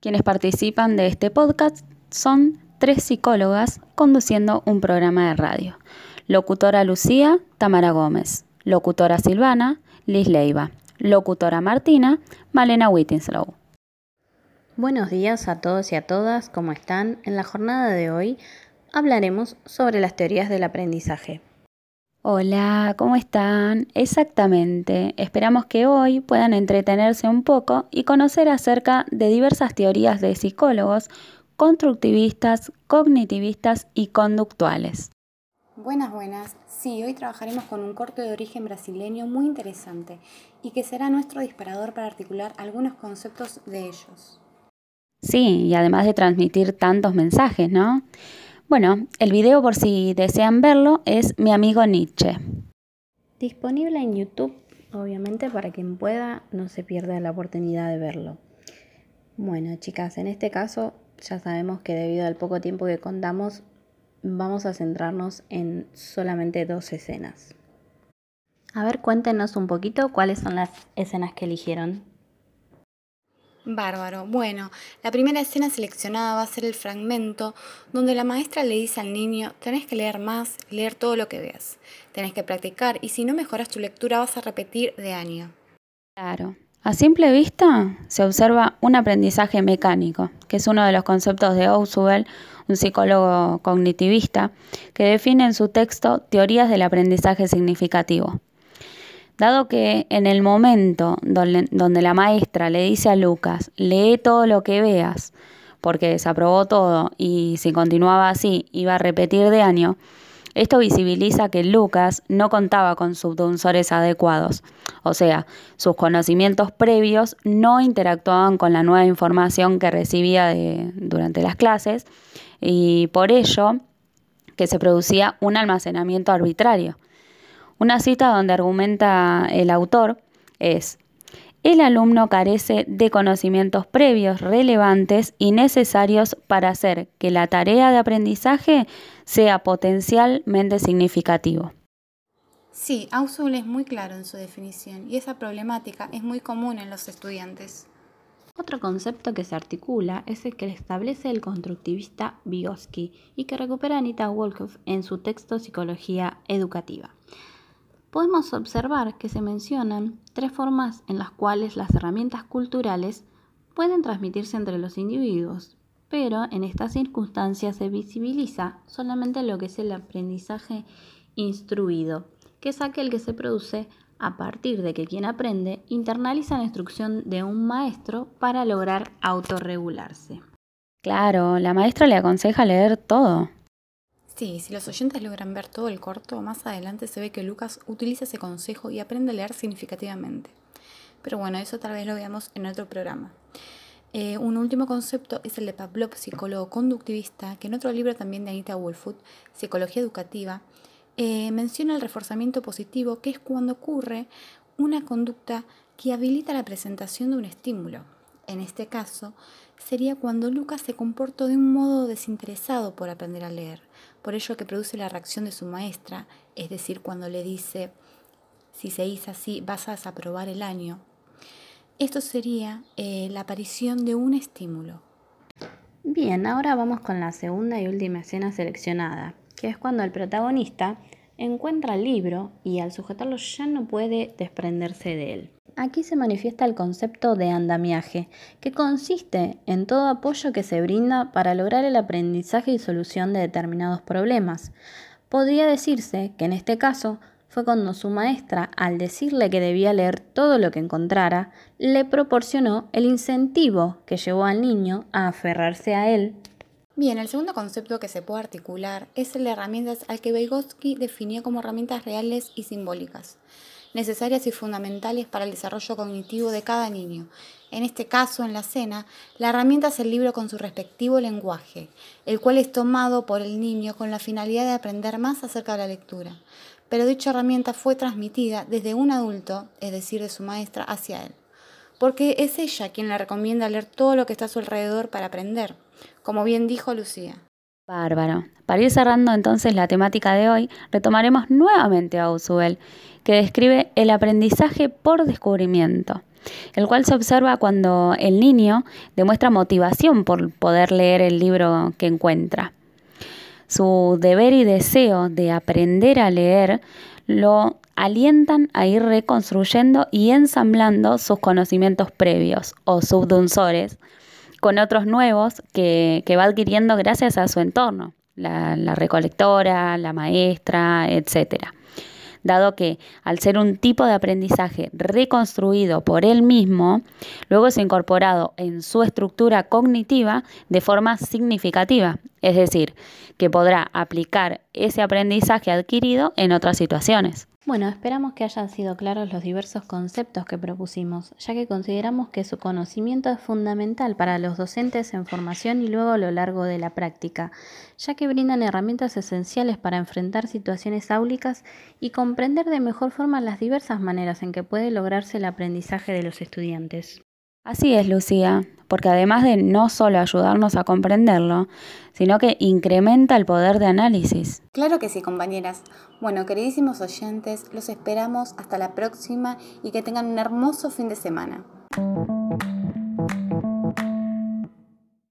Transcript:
Quienes participan de este podcast son tres psicólogas conduciendo un programa de radio. Locutora Lucía, Tamara Gómez. Locutora Silvana, Liz Leiva. Locutora Martina, Malena Whittinslow. Buenos días a todos y a todas, ¿cómo están? En la jornada de hoy hablaremos sobre las teorías del aprendizaje. Hola, ¿cómo están? Exactamente. Esperamos que hoy puedan entretenerse un poco y conocer acerca de diversas teorías de psicólogos constructivistas, cognitivistas y conductuales. Buenas, buenas. Sí, hoy trabajaremos con un corte de origen brasileño muy interesante y que será nuestro disparador para articular algunos conceptos de ellos. Sí, y además de transmitir tantos mensajes, ¿no? Bueno, el video por si desean verlo es Mi amigo Nietzsche. Disponible en YouTube, obviamente, para quien pueda no se pierda la oportunidad de verlo. Bueno, chicas, en este caso ya sabemos que debido al poco tiempo que contamos, vamos a centrarnos en solamente dos escenas. A ver, cuéntenos un poquito cuáles son las escenas que eligieron. Bárbaro. Bueno, la primera escena seleccionada va a ser el fragmento donde la maestra le dice al niño, tenés que leer más, leer todo lo que veas, tenés que practicar y si no mejoras tu lectura vas a repetir de año. Claro. A simple vista se observa un aprendizaje mecánico, que es uno de los conceptos de Ausubel, un psicólogo cognitivista, que define en su texto teorías del aprendizaje significativo. Dado que en el momento donde, la maestra le dice a Lucas, lee todo lo que veas, porque desaprobó todo y si continuaba así iba a repetir de año, esto visibiliza que Lucas no contaba con subdunsores adecuados, o sea, sus conocimientos previos no interactuaban con la nueva información que recibía durante las clases y por ello que se producía un almacenamiento arbitrario. Una cita donde argumenta el autor es, el alumno carece de conocimientos previos relevantes y necesarios para hacer que la tarea de aprendizaje sea potencialmente significativo. Sí, Ausubel es muy claro en su definición y esa problemática es muy común en los estudiantes. Otro concepto que se articula es el que establece el constructivista Vygotsky y que recupera Anita Wolkoff en su texto Psicología Educativa podemos observar que se mencionan tres formas en las cuales las herramientas culturales pueden transmitirse entre los individuos, pero en estas circunstancias se visibiliza solamente lo que es el aprendizaje instruido, que es aquel que se produce a partir de que quien aprende internaliza la instrucción de un maestro para lograr autorregularse. Claro, la maestra le aconseja leer todo. Sí, si los oyentes logran ver todo el corto, más adelante se ve que Lucas utiliza ese consejo y aprende a leer significativamente. Pero bueno, eso tal vez lo veamos en otro programa. Eh, un último concepto es el de Pavlov, psicólogo conductivista, que en otro libro también de Anita Woolfoot, Psicología Educativa, eh, menciona el reforzamiento positivo, que es cuando ocurre una conducta que habilita la presentación de un estímulo. En este caso, sería cuando Lucas se comportó de un modo desinteresado por aprender a leer por ello que produce la reacción de su maestra, es decir, cuando le dice, si se así, vas a desaprobar el año. Esto sería eh, la aparición de un estímulo. Bien, ahora vamos con la segunda y última escena seleccionada, que es cuando el protagonista encuentra el libro y al sujetarlo ya no puede desprenderse de él. Aquí se manifiesta el concepto de andamiaje, que consiste en todo apoyo que se brinda para lograr el aprendizaje y solución de determinados problemas. Podría decirse que en este caso fue cuando su maestra, al decirle que debía leer todo lo que encontrara, le proporcionó el incentivo que llevó al niño a aferrarse a él. Bien, el segundo concepto que se puede articular es el de herramientas al que Vygotsky definió como herramientas reales y simbólicas necesarias y fundamentales para el desarrollo cognitivo de cada niño. En este caso, en la cena, la herramienta es el libro con su respectivo lenguaje, el cual es tomado por el niño con la finalidad de aprender más acerca de la lectura. Pero dicha herramienta fue transmitida desde un adulto, es decir, de su maestra, hacia él. Porque es ella quien le recomienda leer todo lo que está a su alrededor para aprender, como bien dijo Lucía. Bárbaro. Para ir cerrando entonces la temática de hoy, retomaremos nuevamente a Ausubel, que describe el aprendizaje por descubrimiento. el cual se observa cuando el niño demuestra motivación por poder leer el libro que encuentra. Su deber y deseo de aprender a leer lo alientan a ir reconstruyendo y ensamblando sus conocimientos previos o subdunsores con otros nuevos que, va adquiriendo gracias a su entorno, la, la recolectora, la maestra, etcétera. Dado que al ser un tipo de aprendizaje reconstruido por él mismo, luego es incorporado en su estructura cognitiva de forma significativa, es decir, que podrá aplicar ese aprendizaje adquirido en otras situaciones. Bueno, esperamos que hayan sido claros los diversos conceptos que propusimos, ya que consideramos que su conocimiento es fundamental para los docentes en formación y luego a lo largo de la práctica, ya que brindan herramientas esenciales para enfrentar situaciones áulicas y comprender de mejor forma las diversas maneras en que puede lograrse el aprendizaje de los estudiantes. Así es, Lucía, porque además de no solo ayudarnos a comprenderlo, sino que incrementa el poder de análisis. Claro que sí, compañeras. Bueno, queridísimos oyentes, los esperamos hasta la próxima y que tengan un hermoso fin de semana.